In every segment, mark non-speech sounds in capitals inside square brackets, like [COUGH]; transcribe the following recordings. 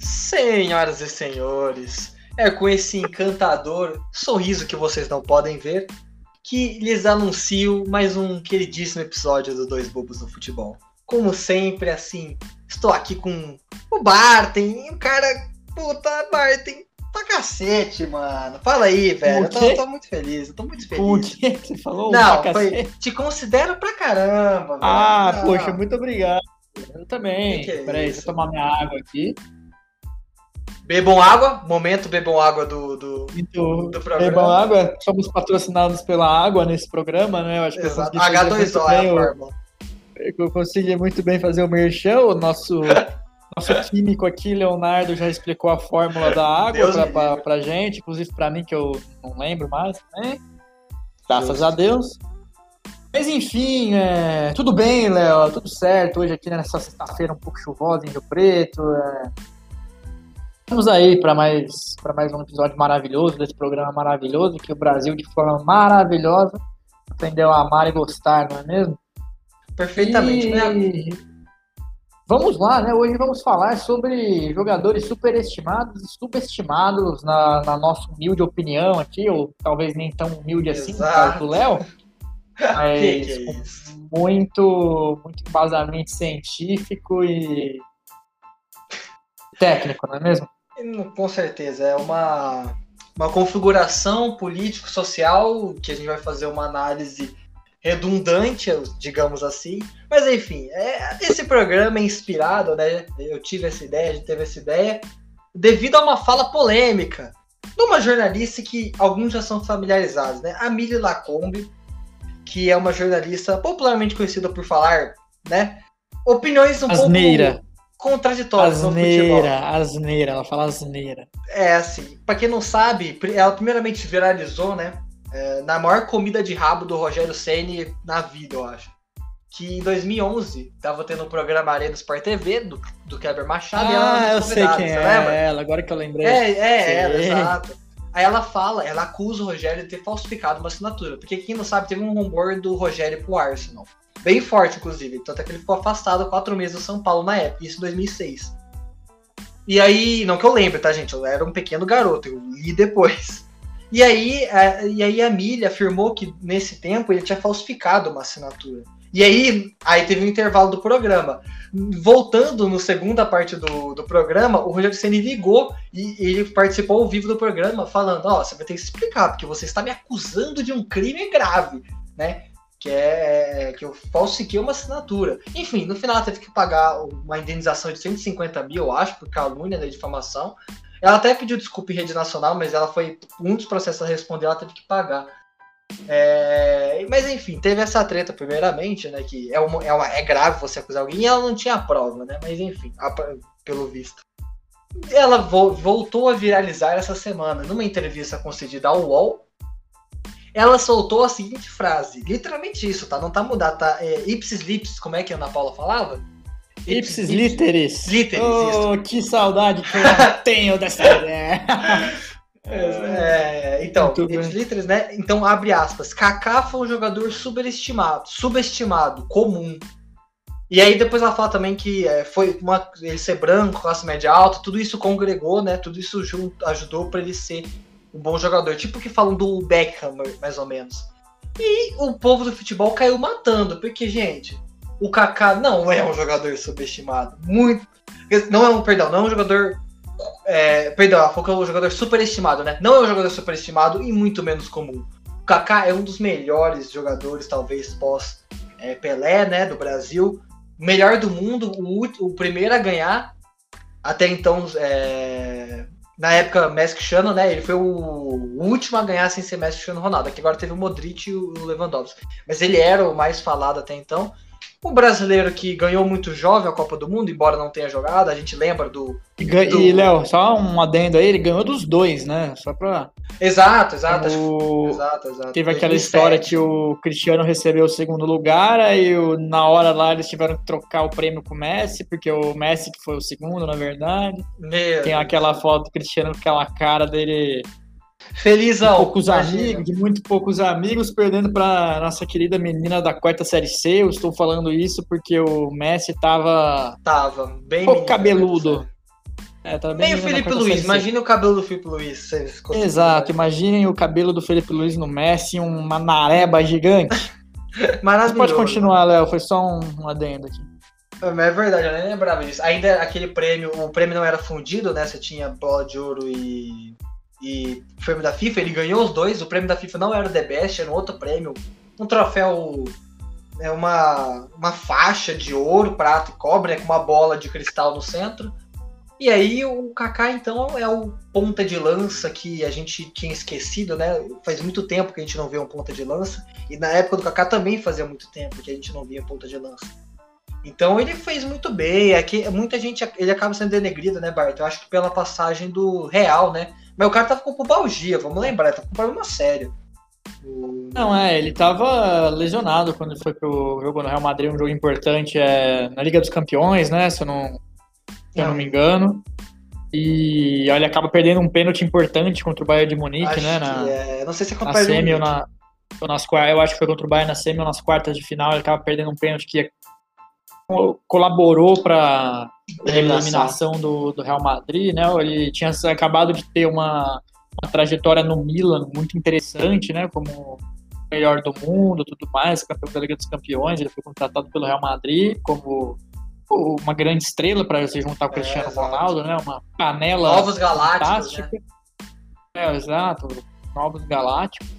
Senhoras e senhores, é com esse encantador sorriso que vocês não podem ver que lhes anuncio mais um queridíssimo episódio do Dois Bobos no Futebol. Como sempre, assim, estou aqui com o Bartem, o cara, puta, Bartem, pra cacete, mano. Fala aí, velho. Eu tô, eu tô, muito feliz, eu tô muito feliz. O que você falou? Não, foi, te considero pra caramba, velho. Ah, Não. poxa, muito obrigado. Eu também. Que que é Peraí, deixa eu tomar minha água aqui. Bebam água, momento bebam água do, do, do, do programa. Bebam água, somos patrocinados pela água nesse programa, né? Eu acho que Exato. H2O é a fórmula. Eu consegui muito bem fazer o merchan, o nosso, [LAUGHS] nosso químico aqui, Leonardo, já explicou a fórmula da água pra, pra, pra, gente, inclusive pra mim, que eu não lembro mais, né? Graças a Deus. Mas enfim, é... tudo bem, Léo, tudo certo. Hoje aqui nessa sexta-feira um pouco chuvosa em Rio Preto. É Vamos aí para mais, mais um episódio maravilhoso desse programa maravilhoso que o Brasil, de forma maravilhosa, aprendeu a amar e gostar, não é mesmo? Perfeitamente. Né? Vamos lá, né? Hoje vamos falar sobre jogadores superestimados e subestimados, na, na nossa humilde opinião aqui, ou talvez nem tão humilde assim, no caso do Léo. [LAUGHS] Mas que é muito, muito embasamento científico e técnico, não é mesmo? Com certeza, é uma, uma configuração político-social que a gente vai fazer uma análise redundante, digamos assim. Mas enfim, é, esse programa é inspirado, né? Eu tive essa ideia, a gente teve essa ideia, devido a uma fala polêmica de uma jornalista que alguns já são familiarizados, né? A Mili Lacombe, que é uma jornalista popularmente conhecida por falar, né? Opiniões um Asneira. pouco contraditórias asneira, Asneira, ela fala asneira. É, assim, pra quem não sabe, ela primeiramente viralizou, né? É, na maior comida de rabo do Rogério Ceni na vida, eu acho. Que em 2011 tava tendo um programa Arena Sport TV do, do Kleber Machado ah, ela eu sei quem é lembra? ela, agora que eu lembrei. É, é, ela, exato. Aí ela fala, ela acusa o Rogério de ter falsificado uma assinatura. Porque quem não sabe, teve um rumor do Rogério pro Arsenal. Bem forte, inclusive. Tanto é que ele ficou afastado quatro meses do São Paulo na época, isso em 2006. E aí, não que eu lembre, tá, gente? Eu era um pequeno garoto, eu li depois. E aí, a, e aí a Milha afirmou que nesse tempo ele tinha falsificado uma assinatura. E aí, aí teve um intervalo do programa. Voltando no segunda parte do, do programa, o Rogério Senna ligou e ele participou ao vivo do programa, falando: Ó, oh, você vai ter que explicar, porque você está me acusando de um crime grave, né? que é que eu falsifiquei uma assinatura. Enfim, no final teve que pagar uma indenização de 150 mil, eu acho, por calúnia da né, difamação. Ela até pediu desculpa em rede nacional, mas ela foi um dos processos a responder, ela teve que pagar. É, mas enfim, teve essa treta primeiramente, né? Que é, uma, é, uma, é grave você acusar alguém e ela não tinha prova, né? Mas enfim, a, pelo visto. Ela vo, voltou a viralizar essa semana numa entrevista concedida ao UOL, ela soltou a seguinte frase, literalmente isso, tá? Não tá mudado, tá? É, ipsis lips, como é que a Ana Paula falava? Ipsis, literis. Literis, oh, isso. que saudade que eu [LAUGHS] tenho dessa ideia. [LAUGHS] É, então, ipsis literis, né? Então, abre aspas. Kaká foi um jogador superestimado, subestimado, comum. E aí depois ela fala também que é, foi uma, ele ser branco, classe média alta, tudo isso congregou, né? Tudo isso junto, ajudou para ele ser um bom jogador. Tipo que falam do Beckham, mais ou menos. E o povo do futebol caiu matando, porque, gente, o Kaká não é um jogador subestimado. Muito. Não é um, perdão, não é um jogador. É, perdão, falou que é um jogador superestimado, né? Não é um jogador superestimado e muito menos comum. O Kaká é um dos melhores jogadores, talvez, pós é, Pelé, né, do Brasil. Melhor do mundo, o, o primeiro a ganhar. Até então, é, na época Messi Cristiano, né? Ele foi o último a ganhar sem ser Messi Cristiano Ronaldo. Aqui agora teve o Modric e o Lewandowski. Mas ele era o mais falado até então. Um brasileiro que ganhou muito jovem a Copa do Mundo, embora não tenha jogado, a gente lembra do. E, do... e Léo, só um adendo aí, ele ganhou dos dois, né? Só pra. Exato, exato. O... Exato, exato. Teve aquela história que o Cristiano recebeu o segundo lugar, aí na hora lá eles tiveram que trocar o prêmio com o Messi, porque o Messi que foi o segundo, na verdade. Meu Tem aquela foto do Cristiano com aquela cara dele Felizão. De poucos amigos, de muito poucos amigos, perdendo para nossa querida menina da quarta série C. Eu estou falando isso porque o Messi tava. Tava bem. Pouco cabeludo. É, tava bem Meio Felipe Luiz, imagine o cabelo do Felipe Luiz. Exato, imaginem o cabelo do Felipe Luiz no Messi, uma nareba gigante. [LAUGHS] Maravilhoso. Você pode continuar, Léo, foi só um, um adendo aqui. É verdade, eu nem lembrava disso. Ainda aquele prêmio, o prêmio não era fundido, né? Você tinha bola de ouro e e o prêmio da FIFA, ele ganhou os dois. O prêmio da FIFA não era o The Best, era um outro prêmio, um troféu, é uma, uma faixa de ouro, prata e cobre, né, com uma bola de cristal no centro. E aí o Kaká então é o ponta de lança que a gente tinha esquecido, né? Faz muito tempo que a gente não vê um ponta de lança. E na época do Kaká também fazia muito tempo que a gente não via ponta de lança. Então ele fez muito bem. Aqui muita gente ele acaba sendo denegrido, né, Bart? Eu acho que pela passagem do Real, né? Mas o cara tava com pubalgia, vamos lembrar, tava com problema sério. Não, é, ele tava lesionado quando foi pro jogo no Real Madrid, um jogo importante é, na Liga dos Campeões, né? Se eu não, se eu não me engano. E ele acaba perdendo um pênalti importante contra o Bayern de Munique, acho né? Na, é. Não sei se é contra na semi ou na, ou nas Eu acho que foi contra o Bayern na semi ou nas quartas de final. Ele acaba perdendo um pênalti que colaborou para a eliminação do, do Real Madrid, né? Ele tinha acabado de ter uma, uma trajetória no Milan muito interessante, né? Como melhor do mundo, tudo mais, campeão da Liga dos Campeões, ele foi contratado pelo Real Madrid como uma grande estrela para se juntar com o é, Cristiano Ronaldo, né? Uma panela Novos Galácticos, né? É, exato, Novos Galácticos.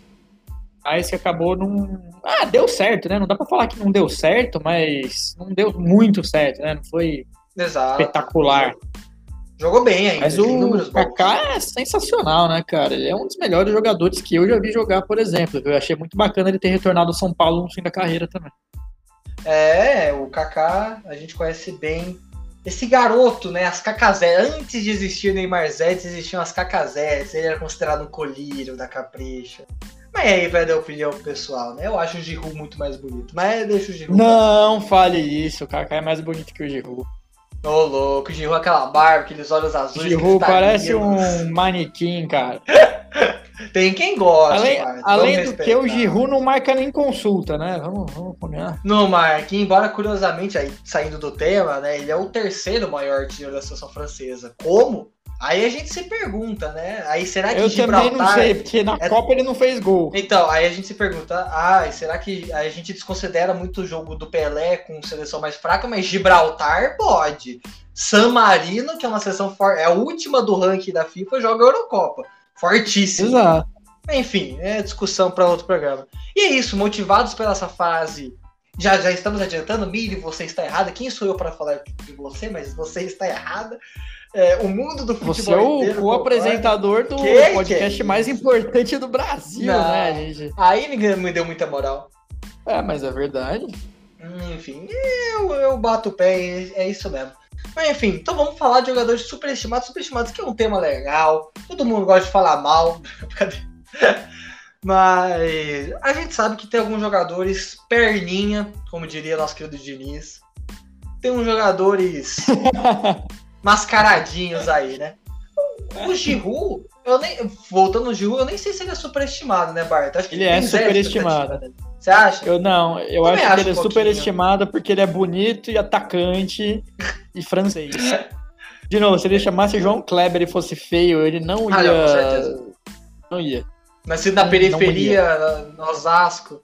Mas que acabou num. Ah, deu certo, né? Não dá pra falar que não deu certo, mas não deu muito certo, né? Não foi Exato. espetacular. Jogou bem ainda. Mas o Kaká é sensacional, né, cara? Ele é um dos melhores jogadores que eu já vi jogar, por exemplo. Eu achei muito bacana ele ter retornado ao São Paulo no fim da carreira também. É, o Kaká, a gente conhece bem esse garoto, né? As Cacazé. Antes de existir o Neymar Zete, existiam as Cacazé. Ele era considerado um colírio da Capricha. Aí vai dar opinião pessoal, né? Eu acho o Giroud muito mais bonito. Mas deixa o Giroud. Não, fale isso. O Kaká é mais bonito que o Giroud. Ô, oh, louco, o Giroud aquela barba, aqueles olhos azuis. Giroud parece um [LAUGHS] manequim, cara. Tem quem gosta. Além, além do que o Giroud não marca nem consulta, né? Vamos, vamos combinar. Não marca, embora curiosamente, aí, saindo do tema, né? Ele é o terceiro maior tiro da seleção francesa. Como? Aí a gente se pergunta, né? Aí será que Eu Gibraltar... também não sei, porque na é... Copa ele não fez gol. Então, aí a gente se pergunta, ah, será que a gente desconsidera muito o jogo do Pelé com seleção mais fraca, mas Gibraltar pode. San Marino, que é uma seleção forte, é a última do ranking da FIFA, joga a Eurocopa. Fortíssimo. Exato. Enfim, é discussão para outro programa. E é isso, motivados pela essa fase já, já estamos adiantando, Miri, você está errada. Quem sou eu para falar de você, mas você está errada. É, o mundo do futebol. Você é o, inteiro, o apresentador do que, podcast que é mais importante do Brasil, Não. né, gente? Aí ninguém me deu muita moral. É, mas é verdade. Hum, enfim, eu, eu bato o pé, é isso mesmo. Mas enfim, então vamos falar de jogadores superestimados. Superestimados que é um tema legal. Todo mundo gosta de falar mal. [LAUGHS] Mas a gente sabe que tem alguns jogadores perninha, como diria nosso querido Diniz. Tem uns jogadores [LAUGHS] mascaradinhos aí, né? O Giroud, eu nem, voltando no Giroud, eu nem sei se ele é superestimado, né, Bart? Acho que ele, é superestimado. Você acha? Eu não, eu acho, acho, que ele é um é superestimado porque ele é bonito e atacante e francês. De novo, se ele chamasse João Kleber e fosse feio, ele não ia. Ah, não, com certeza. Não ia. Nascido na periferia, no Osasco.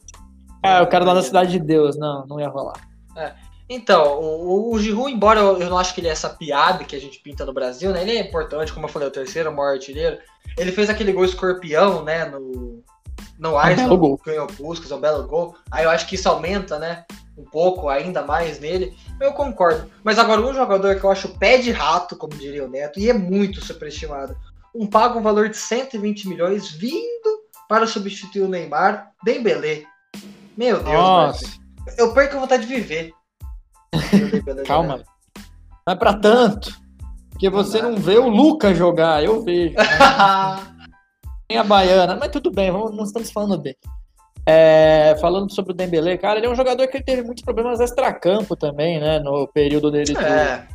É, o cara lá da Cidade de Deus, não, não ia rolar. É. Então, o, o Giroud, embora eu, eu, não acho que ele é essa piada que a gente pinta no Brasil, né? Ele é importante, como eu falei, o terceiro maior artilheiro. Ele fez aquele gol escorpião, né? No, no Arsenal, ganhou Puskas, é um belo gol. Aí eu acho que isso aumenta, né? Um pouco ainda mais nele. Eu concordo. Mas agora, um jogador que eu acho pé de rato, como diria o Neto, e é muito superestimado. Um paga um valor de 120 milhões vindo para substituir o Neymar, Dembélé. Meu Deus, Nossa. eu perco a vontade de viver. Calma. Não é pra tanto. Porque você não, vê o Lucas jogar, eu vejo. [LAUGHS] Tem a Baiana, mas tudo bem, vamos, nós estamos falando dele. É, falando sobre o Dembélé, cara, ele é um jogador que teve muitos problemas extra-campo também, né? No período dele é.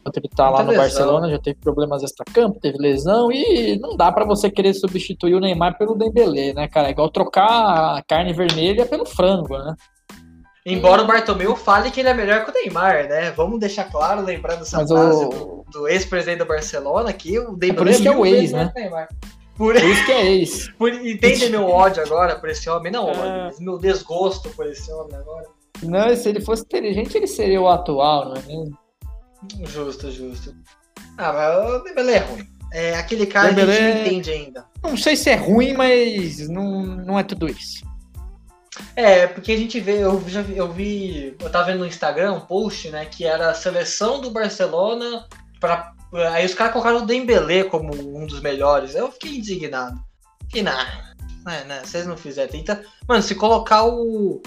Enquanto ele tá lá no lesão. Barcelona, já teve problemas extra-campo, teve lesão e não dá para você querer substituir o Neymar pelo Dembélé, né, cara? É igual trocar a carne vermelha pelo frango, né? Embora o Bartomeu fale que ele é melhor que o Neymar, né? Vamos deixar claro, lembrando essa Mas frase o... do, do ex-presidente do Barcelona, que o Dembélé é por isso que é o ex, né? Por... por... isso que é ex. [LAUGHS] Por... Entende meu ódio agora por esse homem? Não, é... meu desgosto por esse homem agora. Não, se ele fosse inteligente, ele seria o atual, não é mesmo? Justo, justo. Ah, mas o Dembélé é ruim. É aquele cara Dembélé... que a gente não entende ainda. Não sei se é ruim, mas não, não é tudo isso. É, porque a gente vê, eu já vi, eu vi, eu tava vendo no Instagram um post, né, que era a seleção do Barcelona para aí os caras colocaram o Dembélé como um dos melhores. Eu fiquei indignado. Que nada. Né, né, vocês não fizeram. Tenta, mano, se colocar o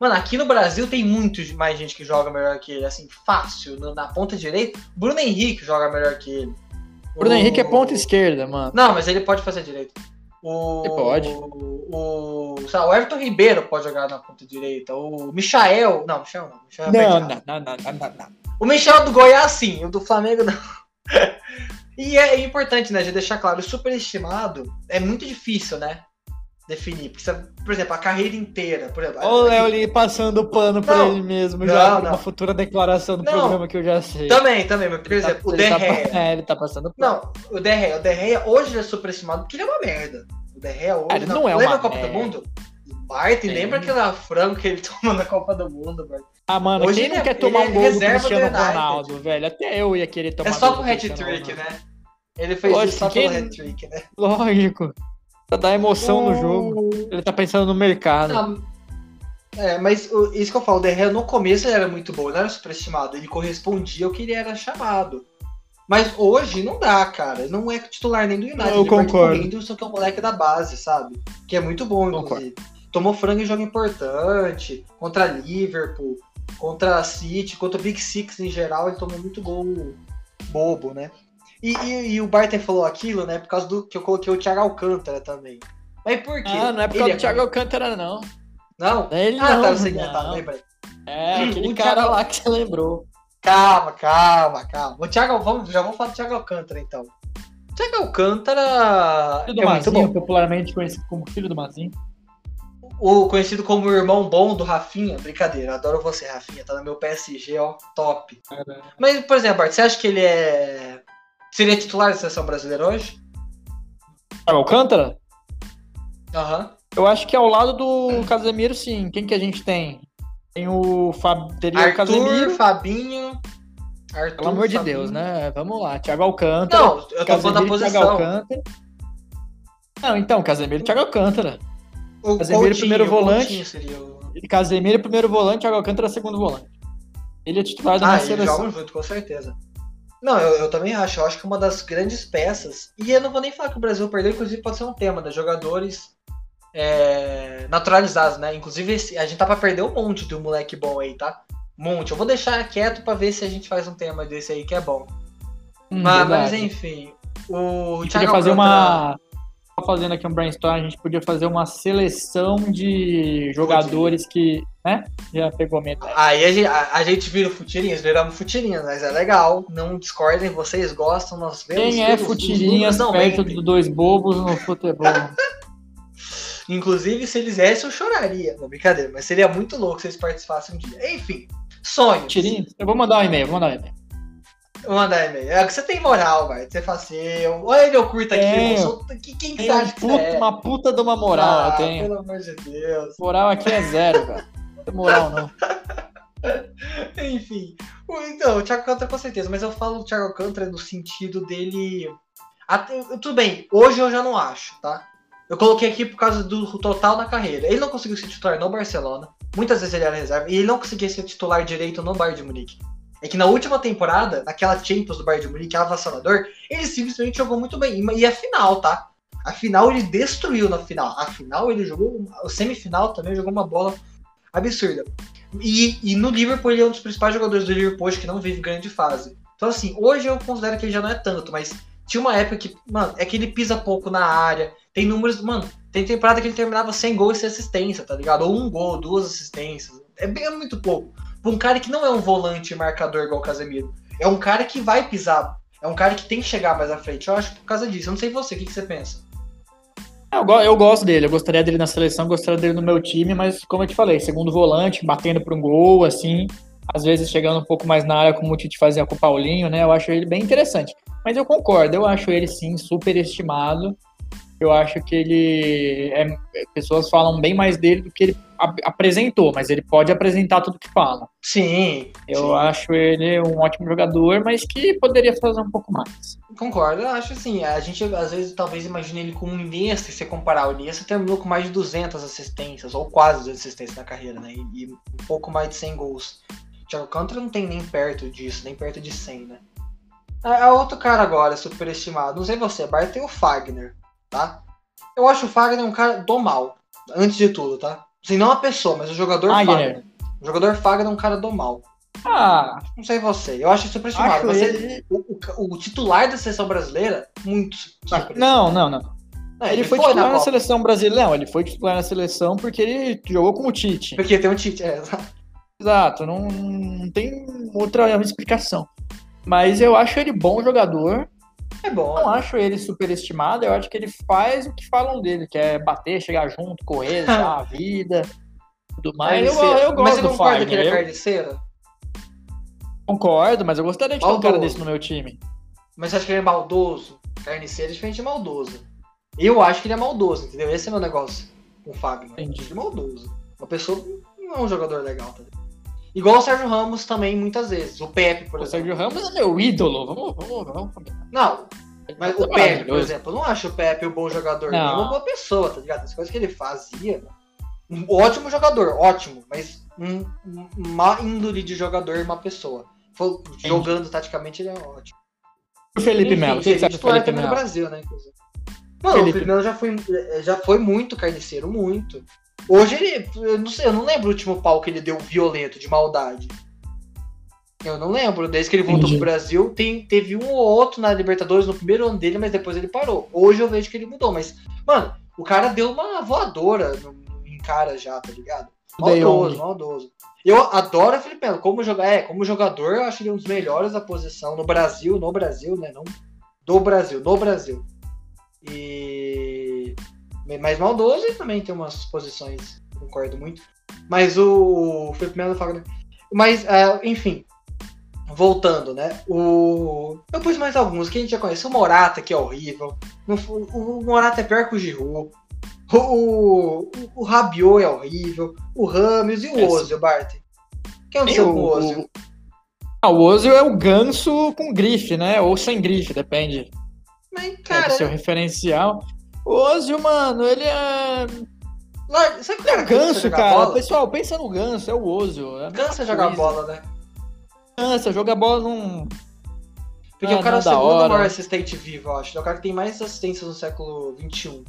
Mano, aqui no Brasil tem muito mais gente que joga melhor que ele, assim, fácil, na ponta direita. Bruno Henrique joga melhor que ele. Bruno o... Henrique é ponta esquerda, mano. Não, mas ele pode fazer direito. O, ele pode. O, o, o Everton Ribeiro pode jogar na ponta direita. O Michael. Não, Michael não. Michael não, não, não, não, não, não, O Michel do Goiás, sim. O do Flamengo, não. [LAUGHS] e é importante, né, de deixar claro: o superestimado é muito difícil, né? Definir. Porque, por exemplo, a carreira inteira. Por exemplo, Olha o Léo ali passando pano pra ele mesmo, não, já não. uma futura declaração do não, programa que eu já sei. Também, também, mas, por ele tá- exemplo, tá, o Derreia. Tá, é, ele tá passando pano. Não, o Derreia, o Derreia hoje é superestimado porque ele é uma merda. O Derreia hoje. Ele não, é lembra a Copa merda. do Mundo? Bart, é. lembra aquela frango que ele [LAUGHS] toma na Copa do Mundo, Bart? Ah, mano, hoje quem não é, quer tomar um gol do Cristiano Ronaldo, velho? Até eu ia querer tomar É só pro hat-trick, né? Ele fez Lógico, isso só pelo hat-trick, né? Lógico. Pra dar emoção no jogo. Ele tá pensando no mercado. Não, é, mas isso que eu falo, o Derré no começo ele era muito bom, ele não era superestimado, ele correspondia ao que ele era chamado. Mas hoje não dá, cara. Não é titular nem do United. Eu ele concordo. Correndo, só que é um moleque da base, sabe? Que é muito bom, inclusive. Concordo. Tomou frango em jogo importante, contra Liverpool, contra City, contra o Big Six em geral, ele tomou muito gol bobo, né? E, e, e, o Barton falou aquilo, né? Por causa do que eu coloquei o Thiago Alcântara também. Mas por quê? Ah, não é por causa do é Thiago Alcântara, não. Não? Ele ah, não, tá segmentado, lembrei. É, [LAUGHS] aquele o cara Thiago... lá que você lembrou. Calma, calma, calma. O Thiago, vamos, já vamos falar do Thiago Alcântara, então. O Thiago Alcântara. Filho do é Mazinho, popularmente conhecido como filho do Mazinho. O conhecido como o irmão bom do Rafinha. Brincadeira, adoro você, Rafinha. Tá no meu PSG, ó, top. Caramba. Mas, por exemplo, Bart, você acha que ele é Seria titular da seleção brasileira hoje? Alcântara? Aham. Uhum. Eu acho que ao lado do Casemiro, sim. Quem que a gente tem? Tem o Fab... Teria Arthur, o Casemiro. Fabinho. Arthur, Pelo amor Fabinho. de Deus, né? Vamos lá. Thiago Alcântara. Não, eu tô Casemiro, falando da posição. Thiago Alcântara. Não, então, Casemiro e Thiago Alcântara. O Casemiro Coutinho, primeiro volante. O... Casemiro primeiro volante, Thiago Alcântara segundo volante. Ele é titular da ah, nossa seleção. jogam junto, com certeza. Não, eu, eu, também acho. Eu acho que uma das grandes peças. E eu não vou nem falar que o Brasil perdeu, inclusive pode ser um tema, né? Jogadores é, naturalizados, né? Inclusive, a gente tá pra perder um monte de um moleque bom aí, tá? Um monte. Eu vou deixar quieto pra ver se a gente faz um tema desse aí que é bom. Hum, mas, mas, enfim. O Thiago fazer uma fazendo aqui um brainstorm, a gente podia fazer uma seleção de jogadores que, né? Já pegou metade. Aí a gente, a, a gente vira futirinhas, viramos futirinhas, mas é legal. Não discordem, vocês gostam, nós vemos. Quem é futirinhas perto dos dois bobos no futebol? [LAUGHS] Inclusive, se eles dessem, eu choraria. Não, brincadeira, mas seria muito louco se eles participassem um dia. Enfim, sonhos. Tirinhas? Eu vou mandar um e-mail, vou mandar um e-mail. Manda e-mail. É que você tem moral, velho. Você fala assim, olha ele, eu curto aqui. Eu sou... Quem, que você acha que puta, é? Uma puta de uma moral ah, eu tenho. Pelo amor de Deus. Moral aqui é zero, velho. Moral, não. [LAUGHS] Enfim. Então, o Thiago Alcântara com certeza, mas eu falo do Thiago Alcântara no sentido dele. Até, tudo bem, hoje eu já não acho, tá? Eu coloquei aqui por causa do total na carreira. Ele não conseguiu ser titular no Barcelona. Muitas vezes ele era reserva. E ele não conseguia ser titular direito no Bayern de Munique é que na última temporada, naquela Champions do Bayern de Munique, avassalador, ele simplesmente jogou muito bem. E a final, tá? A final ele destruiu na final. A final ele jogou. O semifinal também jogou uma bola absurda. E, e no Liverpool ele é um dos principais jogadores do Liverpool que não vive grande fase. Então, assim, hoje eu considero que ele já não é tanto, mas tinha uma época que, mano, é que ele pisa pouco na área. Tem números, mano, tem temporada que ele terminava sem gol e sem assistência, tá ligado? Ou um gol, duas assistências. É bem é muito pouco um cara que não é um volante marcador igual o Casemiro. É um cara que vai pisar. É um cara que tem que chegar mais à frente. Eu acho por causa disso. Eu não sei você, o que, que você pensa? Eu, eu gosto dele, eu gostaria dele na seleção, gostaria dele no meu time, mas como eu te falei, segundo volante, batendo para um gol, assim, às vezes chegando um pouco mais na área, como o Tite fazia com o Paulinho, né? Eu acho ele bem interessante. Mas eu concordo, eu acho ele sim super estimado. Eu acho que ele. É, pessoas falam bem mais dele do que ele apresentou, mas ele pode apresentar tudo que fala. Sim. Eu sim. acho ele um ótimo jogador, mas que poderia fazer um pouco mais. Concordo, eu acho assim, a gente às vezes talvez imagine ele com um Iniesta, se você comparar, o Iniesta terminou com mais de 200 assistências, ou quase 200 assistências na carreira, né, e, e um pouco mais de 100 gols. Thiago Alcântara não tem nem perto disso, nem perto de 100, né. A, a outro cara agora, superestimado, não sei você, Bart, tem o Fagner, tá? Eu acho o Fagner um cara do mal, antes de tudo, tá? Assim, não a pessoa, mas o jogador Fagner. Fagner. O jogador Fagner é um cara do mal. Ah, Não sei você, eu acho superestimado. Mas ele... ele- o, o- o titular da seleção brasileira, muito. Não, não, não. É, Ele, foi, titular na, seleção brasileira. Não, ele foi titular na seleção porque ele jogou com o Tite. Porque tem um Tite, é. [LAUGHS] Exato, não, não tem outra explicação. Mas eu acho ele bom jogador. É bom. Não acho ele superestimado. Eu acho que ele faz o que falam dele, que é bater, chegar junto, correr, dar a [LAUGHS] vida, tudo mais. Eu, eu Mas gosto você do concorda que ele é Fagner. Eu carniceiro? concordo, mas eu gostaria de ter um cara Maldoso. desse no meu time. Mas você acha que ele é maldoso? Carniceiro é diferente de maldoso. Eu acho que ele é maldoso, entendeu? Esse é meu negócio com o Fagner. Entendi. Ele é maldoso. Uma pessoa não é um jogador legal, tá ligado? Igual o Sérgio Ramos também, muitas vezes. O Pepe, por O exemplo. Sérgio Ramos é meu ídolo. Vamos, vamos, vamos combinar. Não, mas o É Pepe, por exemplo, eu não acho o Pepe um bom jogador, Não. nem uma boa pessoa, tá ligado? As coisas que ele fazia. Um ótimo jogador, ótimo, mas um, um má índole de jogador, uma pessoa. Jogando taticamente, ele é ótimo. O Felipe Melo. O acha do titular Felipe também no Melo? Brasil, né? inclusive. Mano, o Felipe. Felipe Melo já foi, já foi muito carniceiro, muito. Hoje ele. Eu não sei, eu não lembro o último pau que ele deu violento, de maldade. Eu não lembro. Desde que ele voltou Entendi. pro Brasil, tem, teve um ou outro na Libertadores no primeiro ano dele, mas depois ele parou. Hoje eu vejo que ele mudou, mas, mano, o cara deu uma voadora no, em cara já, tá ligado? Maldoso, maldoso. Eu adoro o Felipe Melo. Como, joga... é, como jogador, eu acho ele um dos melhores da posição no Brasil, no Brasil, né? Não do Brasil, no Brasil. E. Mais maldoso e também tem umas posições, concordo muito. Mas o Felipe Melo Fagner. Mas, ah, enfim. Voltando, né? O... Eu pus mais alguns que a gente já conhece. O Morata, que é horrível. O Morata é pior que o Giroud. O, o, o Rabiot é horrível. O Ramos e o É. Ozil, Bart. Quem é o seu o- com o o- Ah, o Ozil é o ganso com grife, né? Ou sem grife, depende Mas, né, cara, do seu referencial. O Ozil, mano, ele é. larga- sabe que o É ganso, jogar cara. bola? Pessoal, pensa no ganso, é o Ozil. É Cansa jogar coisa. bola, né? Cansa, jogar bola não. Porque Ah, o cara é o segundo hora. maior assistente vivo, eu acho. Ele é o cara que tem mais assistências no século XXI.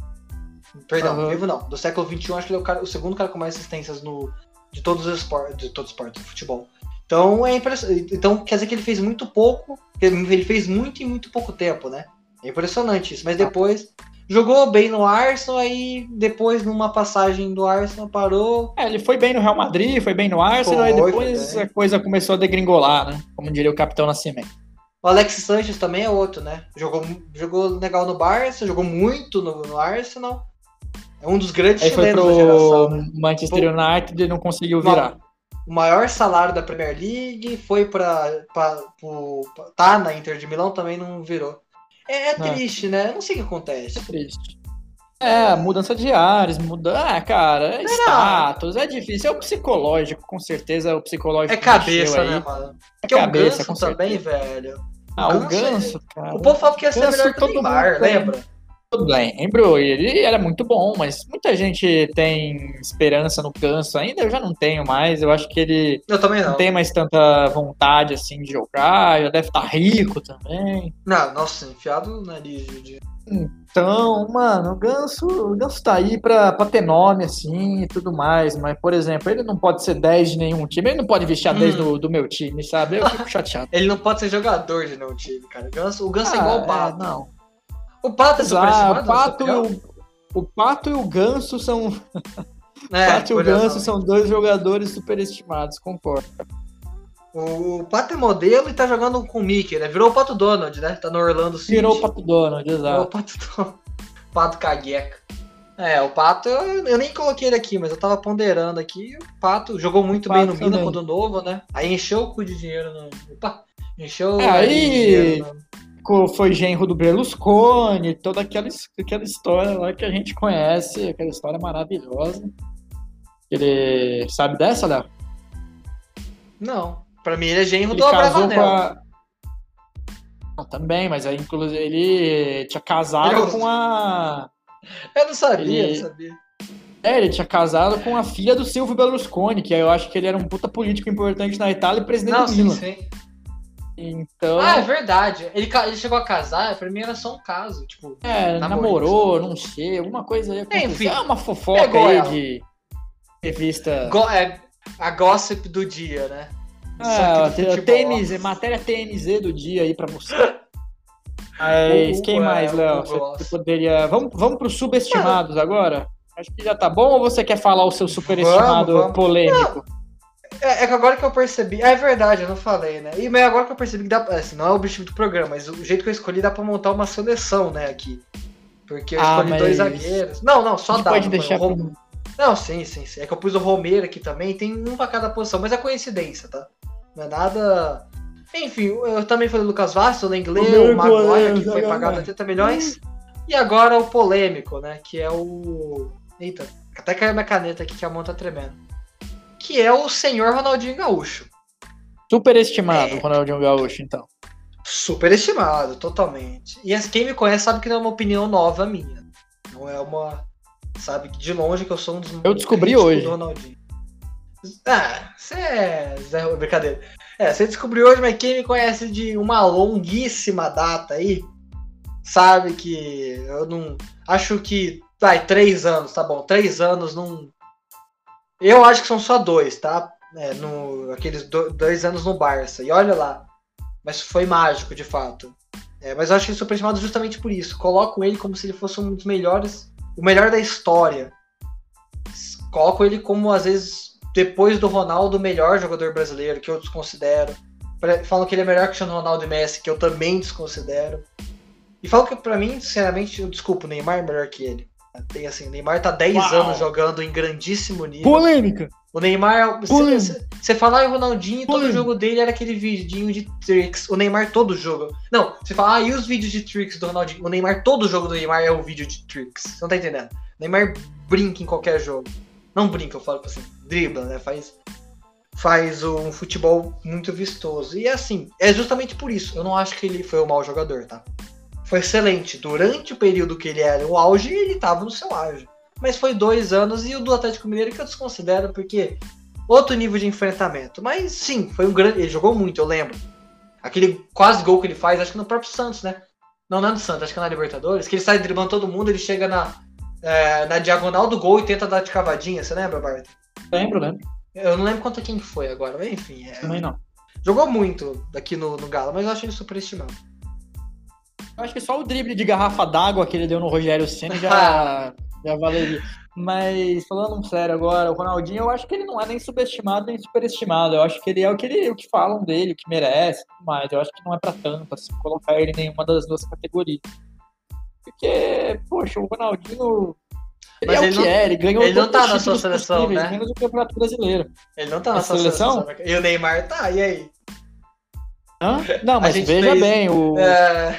Perdão, Aham. vivo não. Do século XXI, acho que ele é o, cara- o segundo cara com mais assistências no, de todos os esportes, de todos os esportes, futebol. Então, é impressionante. Então, quer dizer que ele fez muito pouco, ele fez muito em muito pouco tempo, né? É impressionante isso. Mas depois, jogou bem no Arsenal, aí depois, numa passagem do Arsenal, parou. É, ele foi bem no Real Madrid, foi bem no Arsenal, Foi, foi depois a coisa começou a degringolar, né? Como diria o Capitão Nascimento. O Alex Sanches também é outro, né? Jogou, jogou legal no Barça, jogou muito no, no Arsenal. É um dos grandes Aí foi chilenos da geração. pro Né? Manchester United e não conseguiu virar. O maior salário da Premier League foi pra- tá na Inter de Milão, também não virou. É, é Não. triste, né? Eu não sei o que acontece. É triste. É, mudança de ares, muda. Ah, cara, é status, é difícil. É o psicológico, com certeza. O psicológico É cabeça, né, mano? É Porque o cabeça, Ganso com também, certeza. velho. Ah, o Ganso é- Ganso, cara. O povo falava que ia ser Ganso, melhor que o Neymar, lembra? Eu lembro, ele era muito bom, mas muita gente tem esperança no Ganso ainda. Eu já não tenho mais. Eu acho que ele Eu também não. não tem mais tanta vontade assim de jogar. Já deve estar rico também. Não, nossa, enfiado no nariz de. Então, mano, o Ganso, o Ganso tá aí pra, pra ter nome, assim, e tudo mais. Mas, por exemplo, ele não pode ser 10 de nenhum time. Ele não pode vestir a 10 Hum. do, do meu time, sabe? Eu fico [LAUGHS] chateado. Ele não pode ser jogador de não time, cara. O Ganso, o Ganso é igual o Ah, Pato. não. O Pato é superestimado, o, Pato e opinião? o, o Pato e o Ganso são. [LAUGHS] É, o Pato e o. Ganso são dois jogadores superestimados, concordo. O, Pato é modelo e tá jogando com o Mickey, né? Virou o Pato Donald, né? Tá no Orlando City. Virou o Pato Donald, Virou o exato. Pato Donald. [LAUGHS] Pato Cagueca. É, o Pato, eu, eu nem coloquei ele aqui, mas eu tava ponderando aqui. O Pato jogou muito Pato bem no Mina também. quando novo, né? Aí encheu o cu de dinheiro no. Opa! Encheu É, o aí- Co- Foi genro do Berlusconi, toda aquela, aquela história lá que a gente conhece, aquela história maravilhosa. Ele sabe dessa, Léo? Não. Pra mim ele é genro Ele do casou com Abravanel. a. Não, também, mas aí, inclusive, ele tinha casado Eu- com a. Eu não sabia, Ele- não sabia. É, ele tinha casado com a filha do Silvio Berlusconi, que eu acho que ele era um puta político importante na Itália e presidente Não, do sim, Milan. sim. Então, Ah, é verdade. Ele, ele chegou a casar, pra mim era só um caso. Tipo, é, namoro. namorou, não sei, alguma coisa aí aconteceu. Enfim, é uma fofoca aí ela. de revista. go- é a gossip do dia, né? Ah, do futebol. TNZ, matéria TNZ do dia aí pra você. [LAUGHS] Mas O- quem é, mais, o Léo? Você poderia. Vamos, vamos pros subestimados agora? Acho que já tá bom ou você quer falar o seu superestimado Vamos, vamos. polêmico? É, é que agora que eu percebi. É verdade, eu não falei, né? E mas agora que eu percebi que dá. Assim, não é o objetivo do programa, mas o jeito que eu escolhi dá pra montar uma seleção, né, aqui. Porque eu Ah, escolhi mas- dois zagueiros. Não, não, só dá. pode deixar Rom- pro- Não, sim, sim, sim. É que eu pus o Romero aqui também, tem um pra cada posição, mas é coincidência, tá? Não é nada. Enfim, eu também falei Lucas Vasco, o Lenglet, o Maguire, que foi pagado mais. 80 milhões. E agora o polêmico, né? Que é o. Eita, até caiu minha caneta aqui que a mão tá tremendo. Que é o senhor Ronaldinho Gaúcho. Superestimado, É. Ronaldinho Gaúcho, então. Superestimado, totalmente. E as- quem me conhece sabe que não é uma opinião nova minha. Não é uma. Sabe que de longe que eu sou um dos. Eu descobri hoje. Do Ronaldinho. Ah, você é. Zé, brincadeira. É, você descobriu hoje, mas quem me conhece de uma longuíssima data aí, sabe que eu não. Acho que. Vai, três anos, tá bom. Três anos não. Eu acho que são só dois, tá? É, no, aqueles do- dois anos no Barça. E olha lá. Mas foi mágico, de fato. É, mas eu acho que ele é superestimado justamente por isso. Coloco ele como se ele fosse um dos melhores. O melhor da história. Coloco ele como, às vezes, depois do Ronaldo, o melhor jogador brasileiro, que eu desconsidero. Falam que ele é melhor que o Cristiano Ronaldo e Messi, que eu também desconsidero. E falam que, pra mim, sinceramente, eu desculpo, o Neymar é melhor que ele. Tem assim, o Neymar tá 10 Uau. anos jogando em grandíssimo nível. Polêmica! O Neymar, Polêmica. você- você falar em Ronaldinho, todo Polêmica. jogo dele era aquele vidinho de tricks. O Neymar todo jogo. Não, você fala, ah, e os vídeos de tricks do Ronaldinho? O Neymar, todo jogo do Neymar é um vídeo de tricks. Você não tá entendendo? O Neymar brinca em qualquer jogo. Não brinca, eu falo assim, dribla, né? Faz, faz um futebol muito vistoso. E assim, é justamente por isso. Eu não acho que ele foi um mau jogador, tá? Foi excelente. Durante o período que ele era o auge, ele tava no seu auge. Mas foi dois anos e o do Atlético Mineiro que eu desconsidero, porque outro nível de enfrentamento. Mas sim, foi um grande. Ele jogou muito, eu lembro. Aquele quase gol que ele faz, acho que no próprio Santos, né? Não, não é no Santos, acho que é na Libertadores, que ele sai driblando todo mundo, ele chega na, é, na diagonal do gol e tenta dar de cavadinha, você lembra, Bart? Lembro, lembro. Eu não lembro contra quem foi agora, mas enfim. é, Também não. jogou muito aqui no, no Galo, mas eu acho ele superestimado. Eu acho que só o drible de garrafa d'água que ele deu no Rogério Senna já, [LAUGHS] já valeria. Mas falando sério agora, o Ronaldinho, eu acho que ele não é nem subestimado nem superestimado. Eu acho que ele é o que, ele, o que falam dele, o que merece, tudo mais. Eu acho que não é pra tanto, assim, colocar ele em nenhuma das duas categorias. Porque, poxa, o Ronaldinho. Ele Mas é ele não- é, ele ganhou ele não tá na sua seleção, né? menos o Campeonato Brasileiro. Ele não tá na Na sua seleção? seleção. E o Neymar tá, e aí? Hã? [LAUGHS] Não, mas veja fez- bem, o. É...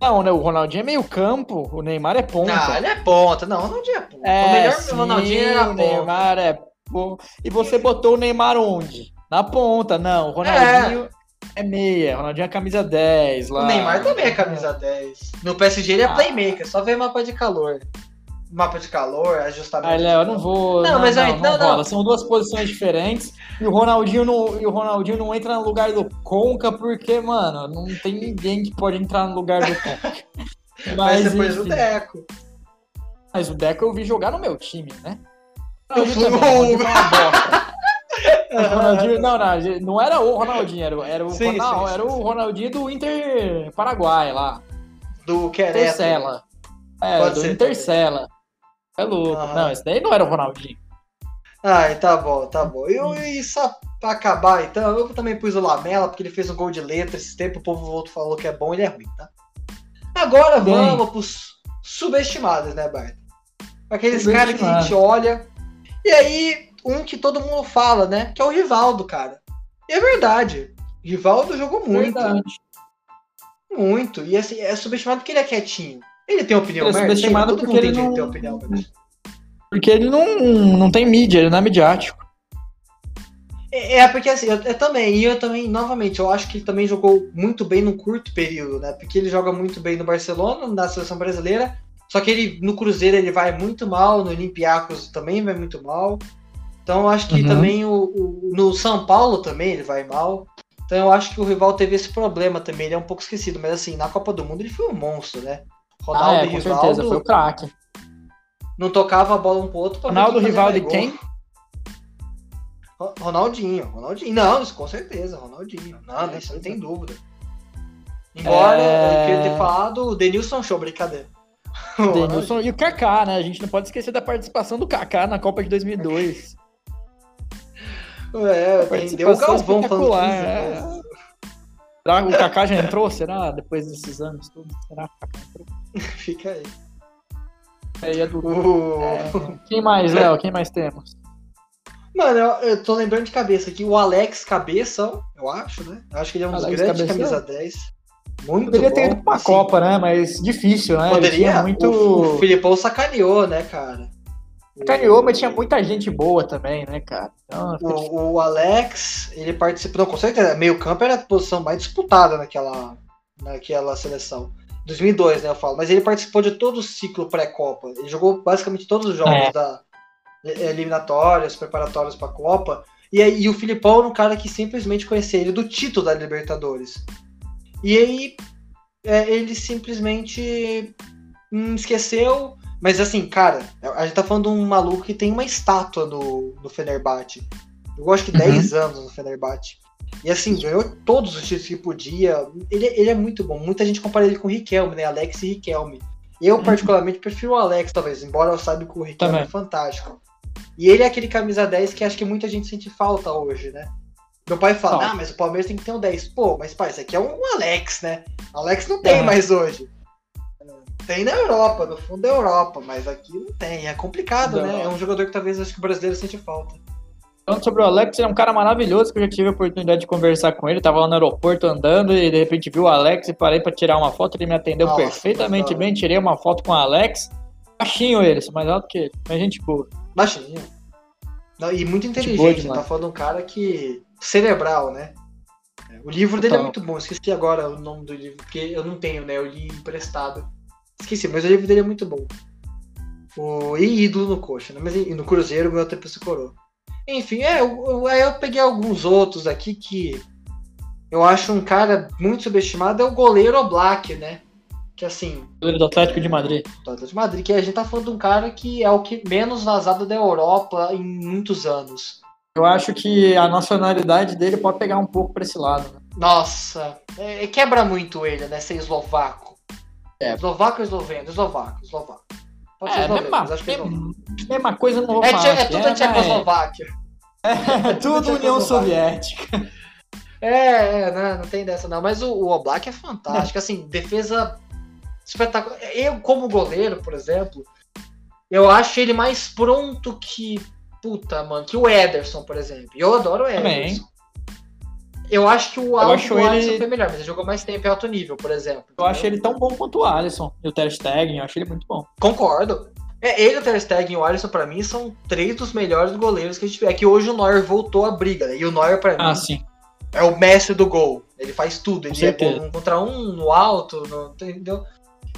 Não, né? O Ronaldinho é meio campo, o Neymar é ponta. Não, ele é ponta. Não, o Ronaldinho é ponta. É, o melhor sim, Ronaldinho era o ponta. Neymar é ponta. E você botou o Neymar onde? Na ponta, não. O Ronaldinho é, meia. O Ronaldinho é camisa 10 lá. O Neymar também é camisa 10. No PSG ele é Ah. playmaker, só vê mapa de calor. Mapa de calor, ajustamento. Ai, Léo, eu não vou. Não, Não, mas não, aí- não, não, não. São duas posições diferentes. E o Ronaldinho não, e o Ronaldinho não entra no lugar do Conca, porque, mano, não tem ninguém que pode entrar no lugar do Conca. [LAUGHS] Mas Mas, depois o enfim. Deco. Mas o Deco eu vi jogar no meu time, né? Eu [LAUGHS] O Ronaldinho também, o Ronaldinho. O não, não, não era o Ronaldinho, era, o- era, o, Sim, Ronal- sim, era sim, o sim. Ronaldinho do Inter Paraguai lá. Do Querétaro. Intercela. É, Pode do Intercela. É louco. Aham. Não, esse daí não era o Ronaldinho. Ai, tá bom, tá bom. Eu, e só pra acabar, então, eu também pus o Lamela, porque ele fez um gol de letra esse tempo, o povo outro falou que é bom, ele é ruim, tá? Agora Bem. vamos pros subestimados, né, Bart? Aqueles caras que a gente olha. E aí, um que todo mundo fala, né? Que é o Rivaldo, cara. E é verdade. Rivaldo jogou muito. Verdade. Muito. E assim, é subestimado porque ele é quietinho. Ele tem opinião, ele é subestimado porque ele não... tem opinião, Porque ele não, não tem mídia, ele não é midiático. É, é porque assim, eu, eu, também, e eu também, novamente, eu acho que ele também jogou muito bem num curto período, né? Porque ele joga muito bem no Barcelona, na seleção brasileira, só que ele no Cruzeiro ele vai muito mal, no Olympiacos também vai muito mal. Então eu acho que uhum. também o, o, no São Paulo também ele vai mal. Então eu acho que o rival teve esse problema também, ele é um pouco esquecido, mas assim, na Copa do Mundo ele foi um monstro, né? Ronaldo ah, é, com Rivaldo, certeza, foi o craque. Não tocava a bola um pro outro. Ronaldo, Rivaldo e quem? Ronaldinho, Ronaldinho. Não, isso com certeza, Ronaldinho. Não, isso não tem dúvida. Embora é... eu queria ter falado o Denilson Show, brincadeira. [LAUGHS] Denilson e o Kaká, né? A gente não pode esquecer da participação do Kaká na Copa de 2002. É, deu o Galvão falando é. Será que o Kaká já entrou? Será? Depois desses anos todos? Será que o Kaká entrou? [LAUGHS] Fica aí. Aí é do... Uh. É... Quem mais, Léo? Quem mais temos? Mano, eu, eu tô lembrando de cabeça aqui. O Alex Cabeça, eu acho, né? Eu acho que ele é um dos Alex grandes Cabeção. camisa 10. Muito Poderia bom. ter ido pra uma assim, Copa, né? Mas difícil, né? Poderia. Muito... O, o Filipão sacaneou, né, cara? Sacaneou, mas tinha muita gente boa também, né, cara? Então, o, o, Alex, ele participou, com certeza, meio campo era a posição mais disputada naquela, naquela seleção. 2002, né, eu falo. Mas ele participou de todo o ciclo pré-Copa. Ele jogou basicamente todos os jogos é. da eliminatórias, preparatórias para a Copa. E, e o Filipão era um cara que simplesmente conhecia ele do título da Libertadores. E aí é, ele simplesmente hum, esqueceu. Mas assim, cara, a gente tá falando de um maluco que tem uma estátua no, no Fenerbahçe. Eu acho que uhum. 10 anos no Fenerbahçe. E assim, ganhou todos os títulos que podia. Ele, ele é muito bom. Muita gente compara ele com o Riquelme, né? Alex e Riquelme. Eu, uhum. particularmente, prefiro o Alex, talvez, embora eu saiba que o Riquelme Também. é fantástico. E ele é aquele camisa 10 que acho que muita gente sente falta hoje, né? Meu pai fala, ah, mas o Palmeiras tem que ter um 10. Pô, mas pai, isso aqui é um Alex, né? Alex não tem é. mais hoje. Tem na Europa, no fundo da Europa, mas aqui não tem. É complicado, não. né? É um jogador que talvez acho que o brasileiro sente falta. Falando sobre o Alex, ele é um cara maravilhoso que eu já tive a oportunidade de conversar com ele. Tava lá no aeroporto andando e de repente viu o Alex e parei para tirar uma foto. Ele me atendeu Nossa, perfeitamente bem. Tirei uma foto com o Alex. Baixinho ele, mais alto que ele. Mas gente boa. Baixinho. Não, e muito inteligente. Tá falando de um cara que. cerebral, né? O livro dele é muito bom. Esqueci agora o nome do livro, porque eu não tenho, né? Eu li emprestado. Esqueci, mas o livro dele é muito bom. O... E ídolo no coxa, né? Mas e no Cruzeiro ganhou tempo se coroa. Enfim, é, eu, aí eu peguei alguns outros aqui que eu acho um cara muito subestimado, é o goleiro Oblak, né? que assim. Do Atlético de Madrid. Do Atlético de Madrid, que a gente tá falando de um cara que é o que menos vazado da Europa em muitos anos. Eu acho que a nacionalidade dele pode pegar um pouco pra esse lado. Né? Nossa, é, quebra muito ele, né? Ser eslovaco. É. Eslovaco ou esloveno? Eslovaco, eslovaco. Pode ser é, esloveno, mesma, acho que é mesma, mesma coisa não vou é, falar. É, é tudo a Tchecoslováquia. É, tudo União Soviética. É, é não, não tem dessa não. Mas o, o Oblak é fantástico. Assim, defesa espetacular. Eu, como goleiro, por exemplo, eu acho ele mais pronto que. Puta, mano, que o Ederson, por exemplo. Eu adoro o Ederson. Também. Eu acho que o Alisson ele... foi melhor, mas ele jogou mais tempo em alto nível, por exemplo. Eu acho ele tão bom quanto o Alisson e o Ter Stegen, eu acho ele muito bom. Concordo. É, ele, o Ter Stegen e o Alisson, pra mim, são três dos melhores goleiros que a gente vê. É que hoje o Neuer voltou à briga, né? E o Neuer, pra ah, mim, sim. é o mestre do gol. Ele faz tudo. Ele é bom um contra um, no alto, no, entendeu?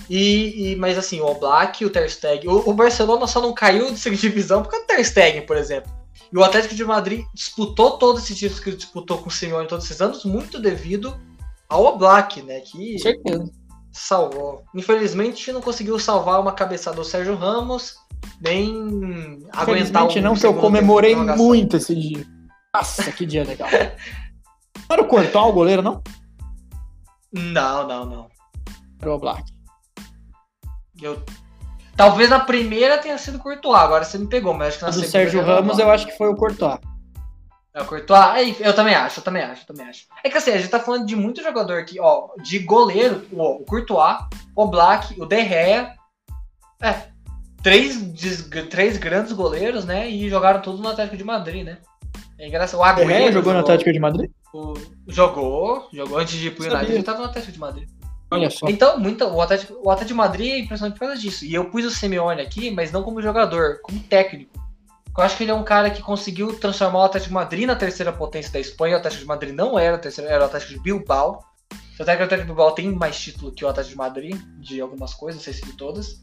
E, e, mas assim, o Oblak, o Ter Stegen, o, o, Barcelona só não caiu de segunda divisão por causa do Ter Stegen, por exemplo. E o Atlético de Madrid disputou todos esses títulos que ele disputou com o Simeone todos esses anos, muito devido ao Oblak, né? Que certeza. salvou. Infelizmente não conseguiu salvar uma cabeçada do Sérgio Ramos, nem aguentar um não, que eu comemorei muito esse dia. Nossa, que dia legal. não [LAUGHS] era o Courtois o goleiro, não? Não, não, não. Era o Oblak. Eu... Talvez na primeira tenha sido o Courtois, agora você me pegou, mas acho que na do segunda. Sérgio já Ramos, eu acho que foi o Courtois. É o Courtois? Aí, Eu também acho, eu também acho, eu também acho. É que assim, a gente tá falando de muito jogador aqui, ó, de goleiro, ó, o Courtois, o Black, o De Gea, é, três, três grandes goleiros, né, e jogaram todos no Atlético de Madrid, né. É engraçado, o Agüero Herrera jogou no Atlético de Madrid? o- jogou, jogou antes de ir pro. United, ele tava no Atlético de Madrid. Olha só. Então, muita, o, Atlético, o Atlético de Madrid é impressionante por causa disso. E eu pus o Simeone aqui, mas não como jogador, como técnico. Eu acho que ele é um cara que conseguiu transformar o Atlético de Madrid na terceira potência da Espanha. O Atlético de Madrid não era, a terceira, era o Atlético de Bilbao. Até que o Atlético de Bilbao tem mais título que o Atlético de Madrid, de algumas coisas, não sei se de todas.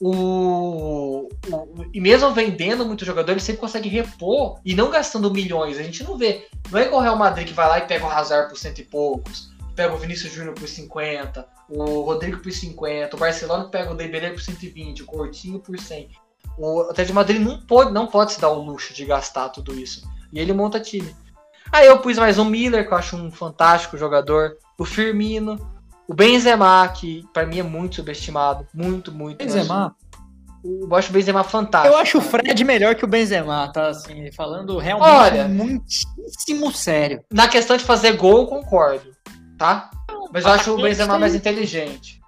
O, o- e mesmo vendendo muito jogador, ele sempre consegue repor e não gastando milhões. A gente não vê. Não é igual o Real Madrid que vai lá e pega o Hazard por cento e poucos, pega o Vinícius Júnior por 50, o Rodrigo por 50, o Barcelona pega o Dembélé por 120, o Coutinho por 100. O Atlético de Madrid não pode, não pode se dar o luxo de gastar tudo isso. E ele monta time. Aí eu pus mais um Miller, que eu acho um fantástico jogador, o Firmino, o Benzema, que pra mim é muito subestimado, muito, muito. Benzema. Eu acho o Benzema fantástico. Eu acho o. Fred melhor que o Benzema, tá? Assim, falando realmente Olha. muitíssimo sério. Na questão de fazer gol, eu concordo, tá? Mas eu acho o atacante Benzema mais inteligente.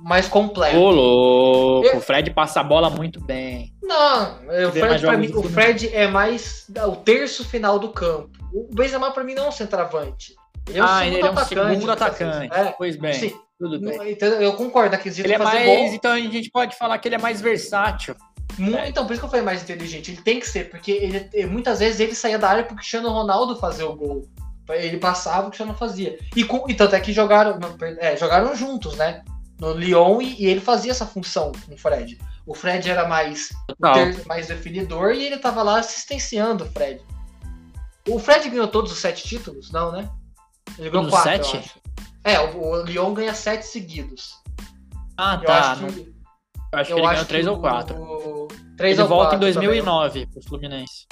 Mais completo. Ô, louco, Eu- o Fred passa a bola muito bem. Não, o Fred, pra mim, o. Fred é mais o terço final do campo. O Benzema pra mim não é um centroavante. Ele é um ah, segundo ele é um atacante. segundo atacante. É, Pois bem, sim. tudo bem. Então, eu concordo, na quesito Ele é fazer mais. gol. Então a gente pode falar que ele é mais versátil. mu- Então, por isso que eu falei mais inteligente. Ele tem que ser, porque ele, muitas vezes ele saía da área pro Cristiano Ronaldo fazer o gol. Ele passava, o Cristiano fazia. E, com, e tanto é que jogaram, não, é, jogaram juntos, né? No Lyon e, e ele fazia essa função com o Fred. O Fred era mais, ter- mais definidor e ele tava lá assistenciando o Fred. O Fred ganhou todos os sete títulos? Não, né? Ele ganhou quatro, sete? É, o, o Lyon ganha sete seguidos. Ah, Eu tá. acho não- que, Eu acho que ele acho ganhou que 3 ou o- 4. o- Três Ele volta em quatro também. 2009 pro Fluminense.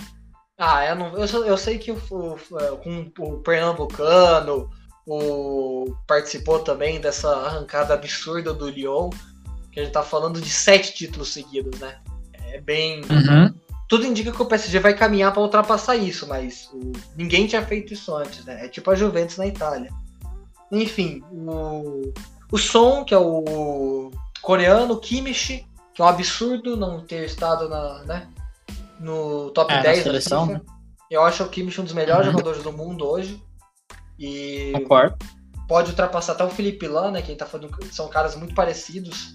Ah, eu, não, eu, eu sei que o, o, com o Pernambucano o, participou também dessa arrancada absurda do Lyon, que a gente tá falando de sete títulos seguidos, né? É bem. Uhum. Tudo indica que o PSG vai caminhar para ultrapassar isso, mas o- ninguém tinha feito isso antes, né? É tipo a Juventus na Itália. Enfim, o, o Son, que é o coreano, o Kimmich, que é um absurdo não ter estado na, né, no top É, na 10 da seleção, FIFA. Eu acho o Kimmich um dos melhores Uhum. jogadores do mundo hoje. E Concordo. pode ultrapassar até o Felipe Lan, né? Que ele tá falando são caras muito parecidos.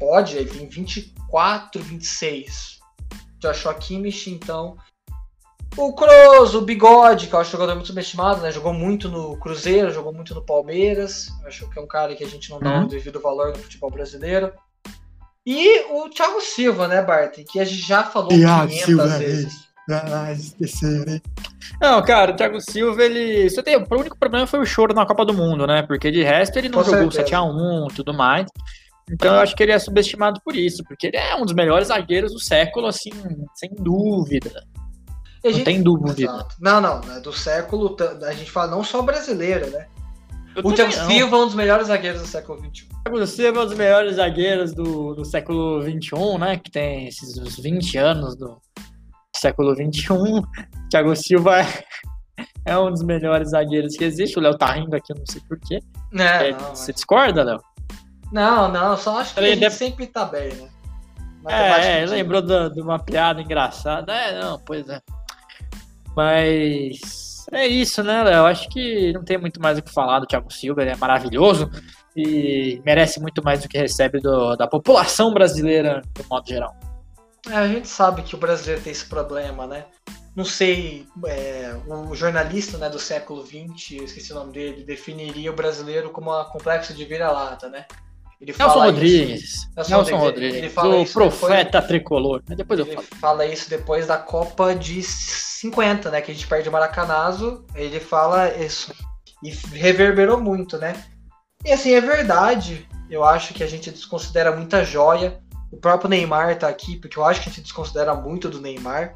Pode, ele tem 24, 26. Joshua Kimmich, então. O Kroos, o Bigode, que eu acho um jogador muito subestimado, né? Jogou muito no Cruzeiro, jogou muito no Palmeiras. Acho que é um cara que a gente não dá Uhum. o devido valor no futebol brasileiro. E o Thiago Silva, né, Bart? Que a gente já falou Thiago 500 Silva, vezes. Ah, esqueceu, né? Não, cara, o Thiago Silva, ele. Você tem... O único problema foi o choro na Copa do Mundo, né? Porque de resto ele não Com jogou certeza. 7x1 e tudo mais. Então eu acho que ele é subestimado por isso, porque ele é um dos melhores zagueiros do século, assim, sem dúvida. E a Não gente- tem dúvida. Exato. Não, não, é do século. A gente fala não só brasileiro, né? Eu O Thiago. Silva é um dos melhores zagueiros do século XXI. Thiago Silva é um dos melhores zagueiros do, do século XXI, né? Que tem esses uns 20 anos do século XXI. Thiago Silva é, [LAUGHS] é um dos melhores zagueiros que existe. O Léo tá rindo aqui, eu não sei porquê. É, É, não, Você discorda, Léo? não, não, só acho que Ele a gente deve- sempre tá bem, né? É, Matematicamente. lembrou de uma piada engraçada. É, não, pois é. Mas é isso, né, Léo? Acho que não tem muito mais o que falar do Thiago Silva. Ele é maravilhoso e merece muito mais do que recebe do- da população brasileira, de modo geral. É, a gente sabe que o brasileiro tem esse problema, né? Não sei, é, o jornalista né, do século XX, esqueci o nome dele, definiria o brasileiro como um complexo de vira-lata, né? Ele Nelson Rodrigues. Nelson Nelson Rodrigues, ele o isso profeta tricolor. Mas depois eu Ele falo. fala isso depois da Copa de 50, né? Que a gente perde o Maracanazo. Ele fala isso. E reverberou muito, né? E assim, é verdade. Eu acho que a gente desconsidera muita joia. O próprio Neymar tá aqui, porque eu acho que a gente desconsidera muito do Neymar.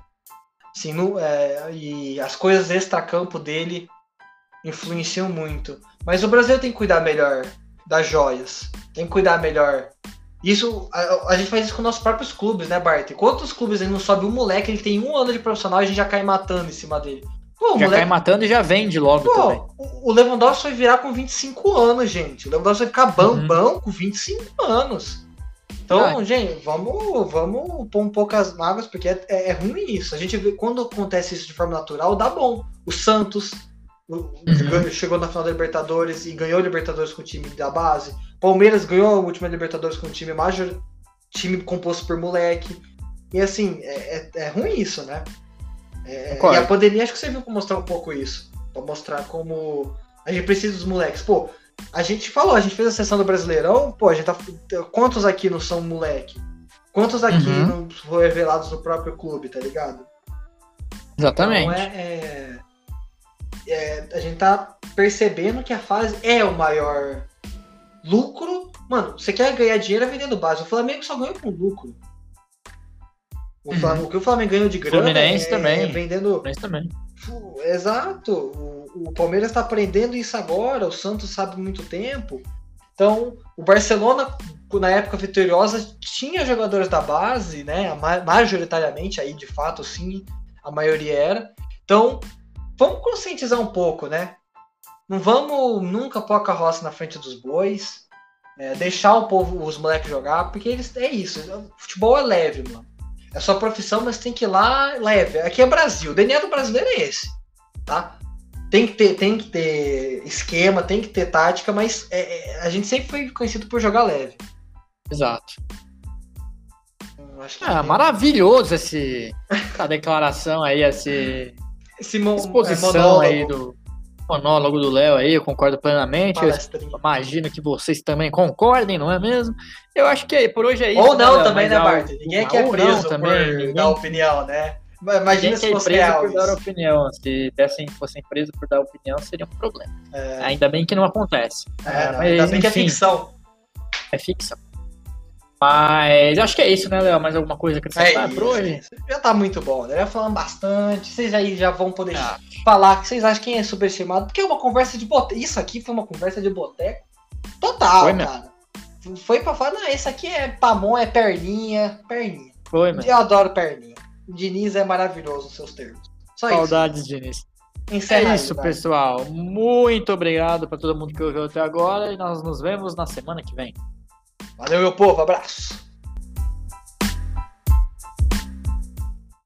Assim, no, é, e as coisas extra-campo dele influenciam muito. Mas o Brasil tem que cuidar melhor das joias. Tem que cuidar melhor. Isso, a, a, gente faz isso com nossos próprios clubes, né, Bart? Quantos clubes aí não sobe um moleque, ele tem um ano de profissional e a gente já cai matando em cima dele? Pô, já moleque... cai matando e já vende logo Pô, também. O Lewandowski foi virar com 25 anos, gente. O Lewandowski vai ficar bambão uhum. com 25 anos. Então, ah. gente, vamos, vamos pôr um pouco as mágoas, porque é, é, é, ruim isso. A gente vê quando acontece isso de forma natural, dá bom. O Santos uhum. chegou na final da Libertadores e ganhou a Libertadores com o time da base. Palmeiras ganhou a última Libertadores com um time major, time composto por moleque. E assim, é, é, é ruim isso, né? É, e a pandemia acho que serviu para mostrar um pouco isso. para mostrar como a gente precisa dos moleques. Pô, a gente falou, a gente fez a sessão do Brasileirão, pô, a gente tá. Quantos aqui não são moleque? Quantos aqui uhum. não foram revelados no próprio clube, tá ligado? Exatamente. Então é, é, é, a gente tá percebendo que a fase é o maior lucro. Mano, você quer ganhar dinheiro é vendendo base. O Flamengo só ganha com lucro. O, uhum. Flamengo, o que o Flamengo ganhou de grana Fluminense é, também. É vendendo. Fluminense também. Exato. O, o Palmeiras está aprendendo isso agora. O Santos sabe muito tempo. Então, o Barcelona, na época vitoriosa, tinha jogadores da base, né? Majoritariamente, aí de fato, sim, a maioria era. Então, vamos conscientizar um pouco, né? Não vamos nunca pôr a carroça na frente dos bois. É, deixar o povo, os moleques jogar, porque eles é isso. Futebol é leve, mano. É sua profissão, mas tem que ir lá leve. Aqui é Brasil. O DNA do brasileiro é esse, tá? Tem que ter, tem que ter esquema, tem que ter tática, mas é, é, a gente sempre foi conhecido por jogar leve. Exato. Hum, que ah, maravilhoso esse, essa declaração aí, esse, esse exposição é, aí do, monólogo do Léo aí, eu concordo plenamente. Eu imagino que vocês também concordem, não é mesmo? Eu acho que aí, por hoje é isso. Ou não né, também, né, Bart? Ninguém aqui é preso também, por ninguém... dar opinião, né? Imagina se fosse preso por dar opinião. Se dessem, fossem presos por dar opinião, seria um problema. É... Ainda bem que não acontece. É, não, Mas, ainda bem que é ficção. É ficção. Mas acho que é isso, né, Léo? Mais alguma coisa que você é por hoje? Já tá muito bom, né? Já falando bastante. Vocês aí já vão poder ah. falar que vocês acham quem é superestimado. Porque é uma conversa de boteco. Isso aqui foi uma conversa de boteco total, foi, cara. Mesmo. Foi pra falar, não, esse aqui é pamon, é perninha. Perninha. Foi, mano. Eu adoro perninha. O Diniz é maravilhoso nos seus termos. Só Saudades, isso. Diniz. Encerra é isso, aí, pessoal. Muito obrigado para todo mundo que ouviu até agora e nós nos vemos na semana que vem. Valeu, meu povo. Abraço.